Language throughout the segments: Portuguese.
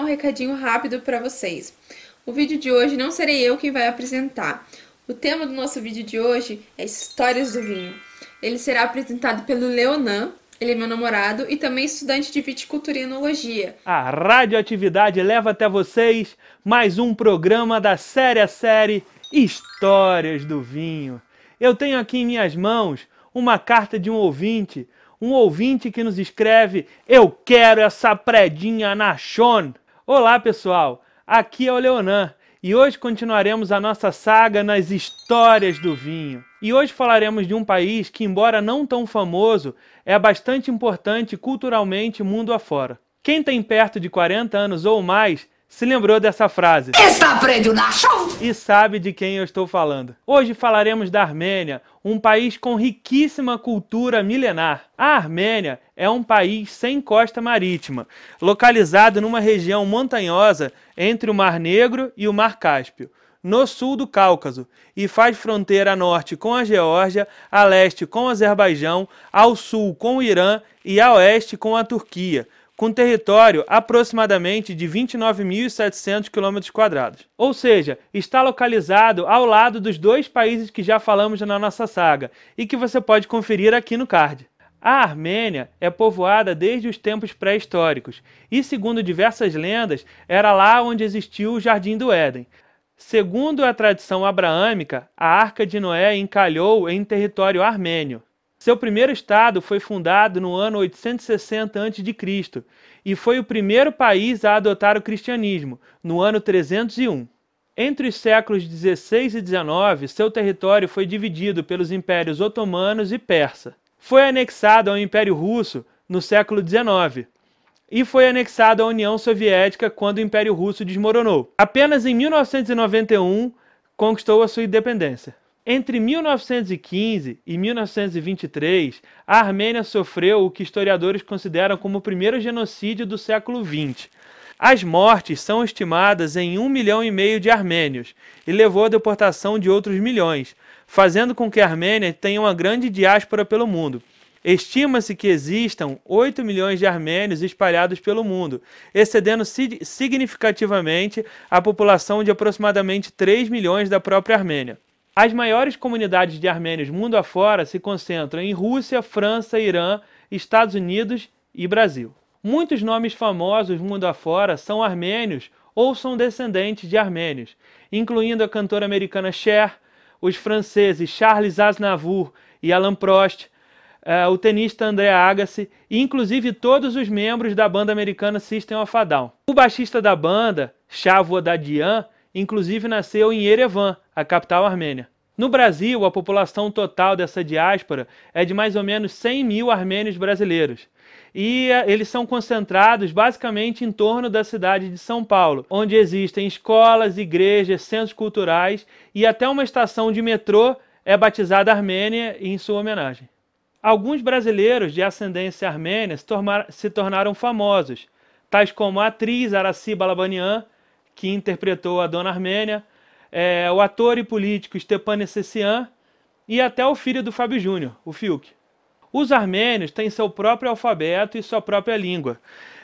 um recadinho rápido para vocês. O vídeo de hoje não serei eu quem vai apresentar. O tema do nosso vídeo de hoje é Histórias do Vinho. Ele será apresentado pelo Leonan, ele é meu namorado e também estudante de viticultura e enologia. A radioatividade leva até vocês mais um programa da série a série Histórias do Vinho. Eu tenho aqui em minhas mãos uma carta de um ouvinte, um ouvinte que nos escreve: Eu quero essa predinha na Chon. Olá, pessoal. Aqui é o Leonan e hoje continuaremos a nossa saga nas histórias do vinho. E hoje falaremos de um país que, embora não tão famoso, é bastante importante culturalmente mundo afora. Quem tem perto de 40 anos ou mais se lembrou dessa frase. Está prédio na E sabe de quem eu estou falando. Hoje falaremos da Armênia, um país com riquíssima cultura milenar. A Armênia é um país sem costa marítima, localizado numa região montanhosa entre o Mar Negro e o Mar Cáspio no sul do Cáucaso e faz fronteira a norte com a Geórgia, a leste com o Azerbaijão, ao sul com o Irã e a oeste com a Turquia, com território aproximadamente de 29.700 km. Ou seja, está localizado ao lado dos dois países que já falamos na nossa saga e que você pode conferir aqui no card. A Armênia é povoada desde os tempos pré-históricos e, segundo diversas lendas, era lá onde existiu o Jardim do Éden. Segundo a tradição abraâmica, a Arca de Noé encalhou em território armênio. Seu primeiro estado foi fundado no ano 860 a.C. e foi o primeiro país a adotar o cristianismo, no ano 301. Entre os séculos 16 e 19, seu território foi dividido pelos impérios otomanos e persa. Foi anexado ao Império Russo no século 19 e foi anexado à União Soviética quando o Império Russo desmoronou. Apenas em 1991 conquistou a sua independência. Entre 1915 e 1923, a Armênia sofreu o que historiadores consideram como o primeiro genocídio do século XX. As mortes são estimadas em um milhão e meio de armênios e levou à deportação de outros milhões, fazendo com que a Armênia tenha uma grande diáspora pelo mundo. Estima-se que existam 8 milhões de armênios espalhados pelo mundo, excedendo significativamente a população de aproximadamente 3 milhões da própria Armênia. As maiores comunidades de armênios mundo afora se concentram em Rússia, França, Irã, Estados Unidos e Brasil. Muitos nomes famosos mundo afora são armênios ou são descendentes de armênios, incluindo a cantora americana Cher, os franceses Charles Aznavour e Alain Prost, uh, o tenista André Agassi e inclusive todos os membros da banda americana System of a Down. O baixista da banda, Chavo Dadian, inclusive nasceu em Yerevan, a capital armênia. No Brasil, a população total dessa diáspora é de mais ou menos 100 mil armênios brasileiros. E eh, eles são concentrados basicamente em torno da cidade de São Paulo, onde existem escolas, igrejas, centros culturais e até uma estação de metrô é batizada Armênia em sua homenagem. Alguns brasileiros de ascendência armênia se tornaram famosos, tais como a atriz Araci Balabanian, que interpretou a Dona Armênia, é, o ator e político Stepan Essessian e até o filho do Fábio Júnior, o Fiuk. Os armênios têm seu próprio alfabeto e sua própria língua.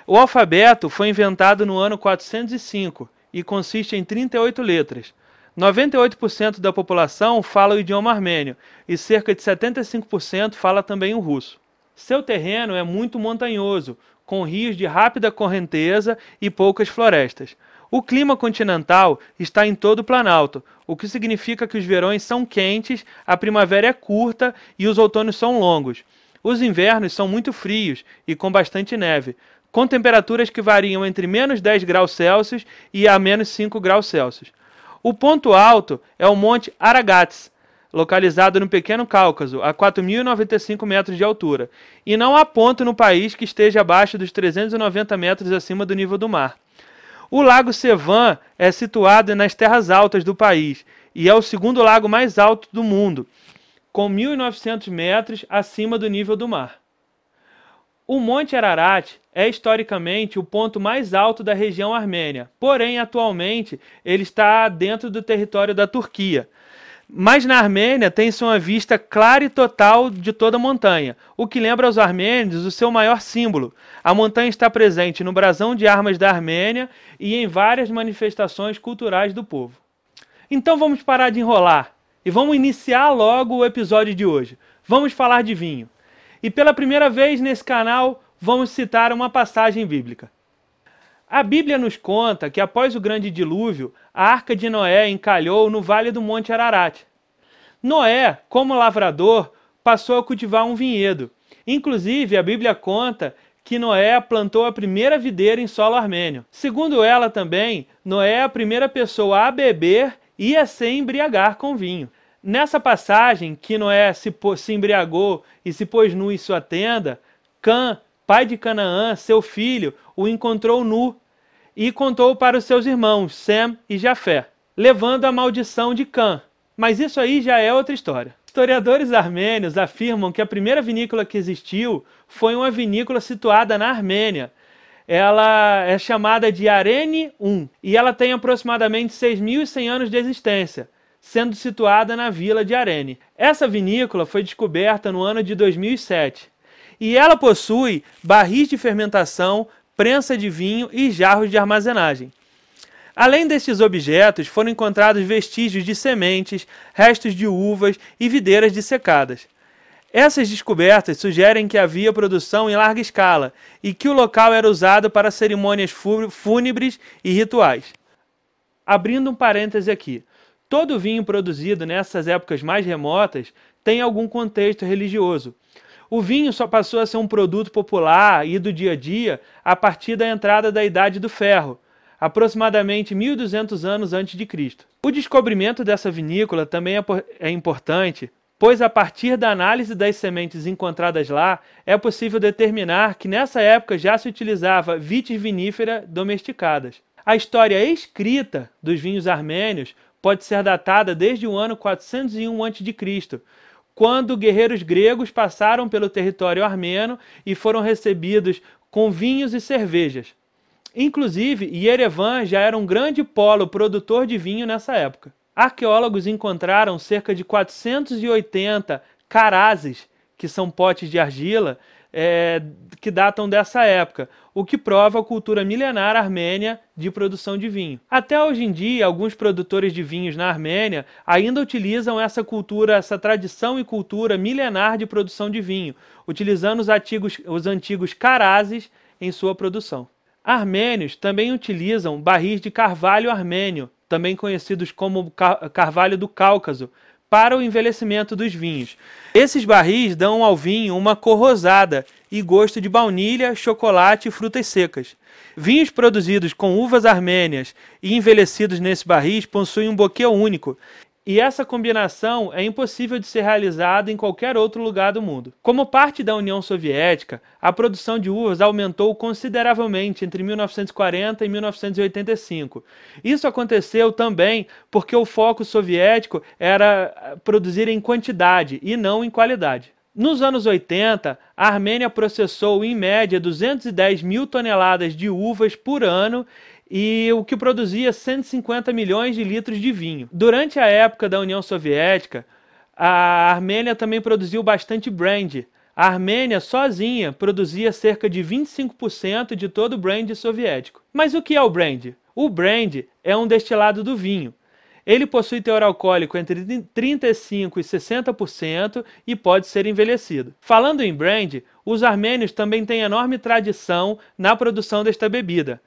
O alfabeto foi inventado no ano 405 e consiste em 38 letras. 98% da população fala o idioma armênio e cerca de 75% fala também o russo. Seu terreno é muito montanhoso, com rios de rápida correnteza e poucas florestas. O clima continental está em todo o Planalto, o que significa que os verões são quentes, a primavera é curta e os outonos são longos. Os invernos são muito frios e com bastante neve, com temperaturas que variam entre menos 10 graus Celsius e a menos 5 graus Celsius. O ponto alto é o Monte Aragats, localizado no Pequeno Cáucaso, a 4.095 metros de altura, e não há ponto no país que esteja abaixo dos 390 metros acima do nível do mar. O Lago Sevan é situado nas terras altas do país e é o segundo lago mais alto do mundo, com 1.900 metros acima do nível do mar. O Monte Ararat é historicamente o ponto mais alto da região armênia, porém, atualmente, ele está dentro do território da Turquia. Mas na Armênia tem-se uma vista clara e total de toda a montanha, o que lembra aos armênios o seu maior símbolo. A montanha está presente no brasão de armas da Armênia e em várias manifestações culturais do povo. Então vamos parar de enrolar e vamos iniciar logo o episódio de hoje. Vamos falar de vinho. E pela primeira vez nesse canal, vamos citar uma passagem bíblica. A Bíblia nos conta que após o grande dilúvio, a arca de Noé encalhou no vale do Monte Ararat. Noé, como lavrador, passou a cultivar um vinhedo. Inclusive, a Bíblia conta que Noé plantou a primeira videira em solo armênio. Segundo ela também, Noé é a primeira pessoa a beber e a se embriagar com vinho. Nessa passagem que Noé se, se embriagou e se pôs nu em sua tenda, Cã, pai de Canaã, seu filho, o encontrou nu e contou para os seus irmãos, Sem e Jafé, levando a maldição de Cã. Mas isso aí já é outra história. Historiadores armênios afirmam que a primeira vinícola que existiu foi uma vinícola situada na Armênia. Ela é chamada de Arene I e ela tem aproximadamente 6.100 anos de existência sendo situada na vila de Arene. Essa vinícola foi descoberta no ano de 2007 e ela possui barris de fermentação, prensa de vinho e jarros de armazenagem. Além destes objetos, foram encontrados vestígios de sementes, restos de uvas e videiras dissecadas. Essas descobertas sugerem que havia produção em larga escala e que o local era usado para cerimônias fúnebres e rituais. Abrindo um parêntese aqui, Todo vinho produzido nessas épocas mais remotas tem algum contexto religioso. O vinho só passou a ser um produto popular e do dia a dia a partir da entrada da Idade do Ferro, aproximadamente 1200 anos antes de Cristo. O descobrimento dessa vinícola também é, é importante, pois a partir da análise das sementes encontradas lá, é possível determinar que nessa época já se utilizava vitis vinífera domesticadas. A história escrita dos vinhos armênios pode ser datada desde o ano 401 a.C., quando guerreiros gregos passaram pelo território armeno e foram recebidos com vinhos e cervejas. Inclusive, Yerevan já era um grande polo produtor de vinho nessa época. Arqueólogos encontraram cerca de 480 carazes, que são potes de argila, é, que datam dessa época, o que prova a cultura milenar armênia de produção de vinho. Até hoje em dia, alguns produtores de vinhos na Armênia ainda utilizam essa cultura, essa tradição e cultura milenar de produção de vinho, utilizando os os antigos carazes em sua produção. Armênios também utilizam barris de carvalho armênio, também conhecidos como carvalho do Cáucaso, para o envelhecimento dos vinhos. Esses barris dão ao vinho uma cor rosada e gosto de baunilha, chocolate e frutas secas. Vinhos produzidos com uvas armênias e envelhecidos nesse barris possuem um boquê único e essa combinação é impossível de ser realizada em qualquer outro lugar do mundo. Como parte da União Soviética, a produção de uvas aumentou consideravelmente entre 1940 e 1985. Isso aconteceu também porque o foco soviético era produzir em quantidade e não em qualidade. Nos anos 80, a Armênia processou em média 210 mil toneladas de uvas por ano e o que produzia 150 milhões de litros de vinho. Durante a época da União Soviética, a Armênia também produziu bastante brandy. A Armênia sozinha produzia cerca de 25% de todo o brandy soviético. Mas o que é o brandy? O brandy é um destilado do vinho. Ele possui teor alcoólico entre 35% e 60% e pode ser envelhecido. Falando em brandy, os armênios também têm enorme tradição na produção desta bebida.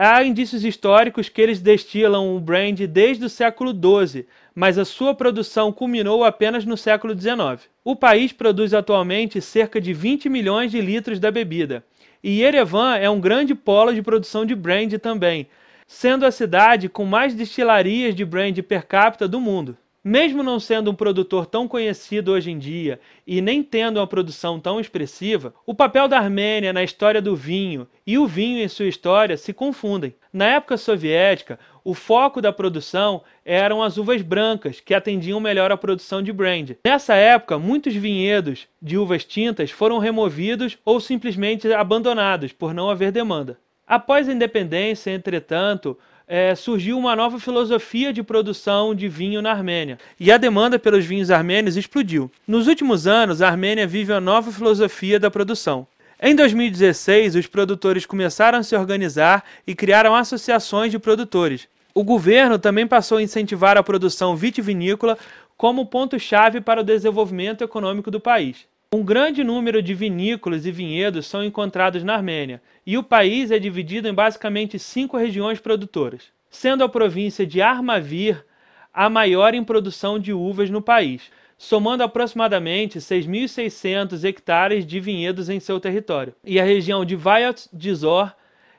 Há indícios históricos que eles destilam o brandy desde o século XII, mas a sua produção culminou apenas no século XIX. O país produz atualmente cerca de 20 milhões de litros da bebida, e Yerevan é um grande polo de produção de brandy também, sendo a cidade com mais destilarias de brandy per capita do mundo. Mesmo não sendo um produtor tão conhecido hoje em dia e nem tendo uma produção tão expressiva, o papel da Armênia na história do vinho e o vinho em sua história se confundem. Na época soviética, o foco da produção eram as uvas brancas, que atendiam melhor à produção de brandy. Nessa época, muitos vinhedos de uvas tintas foram removidos ou simplesmente abandonados por não haver demanda. Após a independência, entretanto, é, surgiu uma nova filosofia de produção de vinho na Armênia e a demanda pelos vinhos armênios explodiu. Nos últimos anos, a Armênia vive uma nova filosofia da produção. Em 2016, os produtores começaram a se organizar e criaram associações de produtores. O governo também passou a incentivar a produção vitivinícola como ponto-chave para o desenvolvimento econômico do país. Um grande número de vinícolas e vinhedos são encontrados na Armênia, e o país é dividido em basicamente cinco regiões produtoras, sendo a província de Armavir a maior em produção de uvas no país, somando aproximadamente 6.600 hectares de vinhedos em seu território. E a região de Vayat Dzor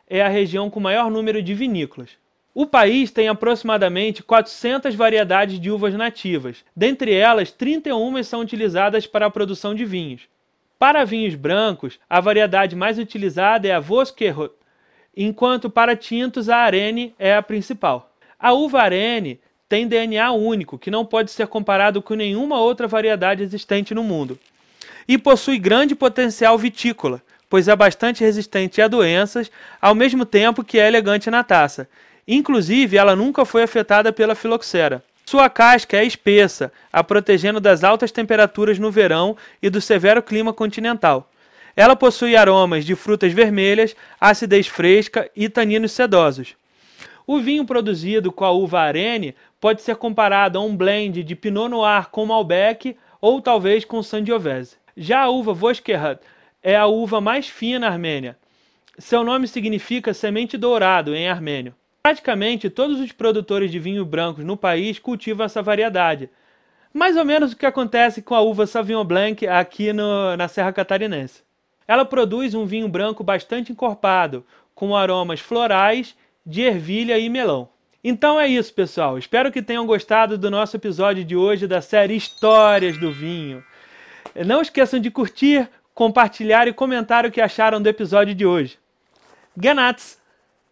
é a região com maior número de vinícolas. O país tem aproximadamente 400 variedades de uvas nativas, dentre elas 31 são utilizadas para a produção de vinhos. Para vinhos brancos, a variedade mais utilizada é a Vosquerot, enquanto para tintos a Arene é a principal. A uva Arene tem DNA único, que não pode ser comparado com nenhuma outra variedade existente no mundo. E possui grande potencial vitícola, pois é bastante resistente a doenças, ao mesmo tempo que é elegante na taça. Inclusive, ela nunca foi afetada pela filoxera. Sua casca é espessa, a protegendo das altas temperaturas no verão e do severo clima continental. Ela possui aromas de frutas vermelhas, acidez fresca e taninos sedosos. O vinho produzido com a uva Arene pode ser comparado a um blend de Pinot Noir com Malbec ou talvez com Sangiovese. Já a uva Voskerat é a uva mais fina armênia. Seu nome significa semente dourado em armênio. Praticamente todos os produtores de vinho brancos no país cultivam essa variedade. Mais ou menos o que acontece com a uva Sauvignon Blanc aqui no, na Serra Catarinense. Ela produz um vinho branco bastante encorpado, com aromas florais, de ervilha e melão. Então é isso, pessoal. Espero que tenham gostado do nosso episódio de hoje da série Histórias do Vinho. Não esqueçam de curtir, compartilhar e comentar o que acharam do episódio de hoje. Ganats!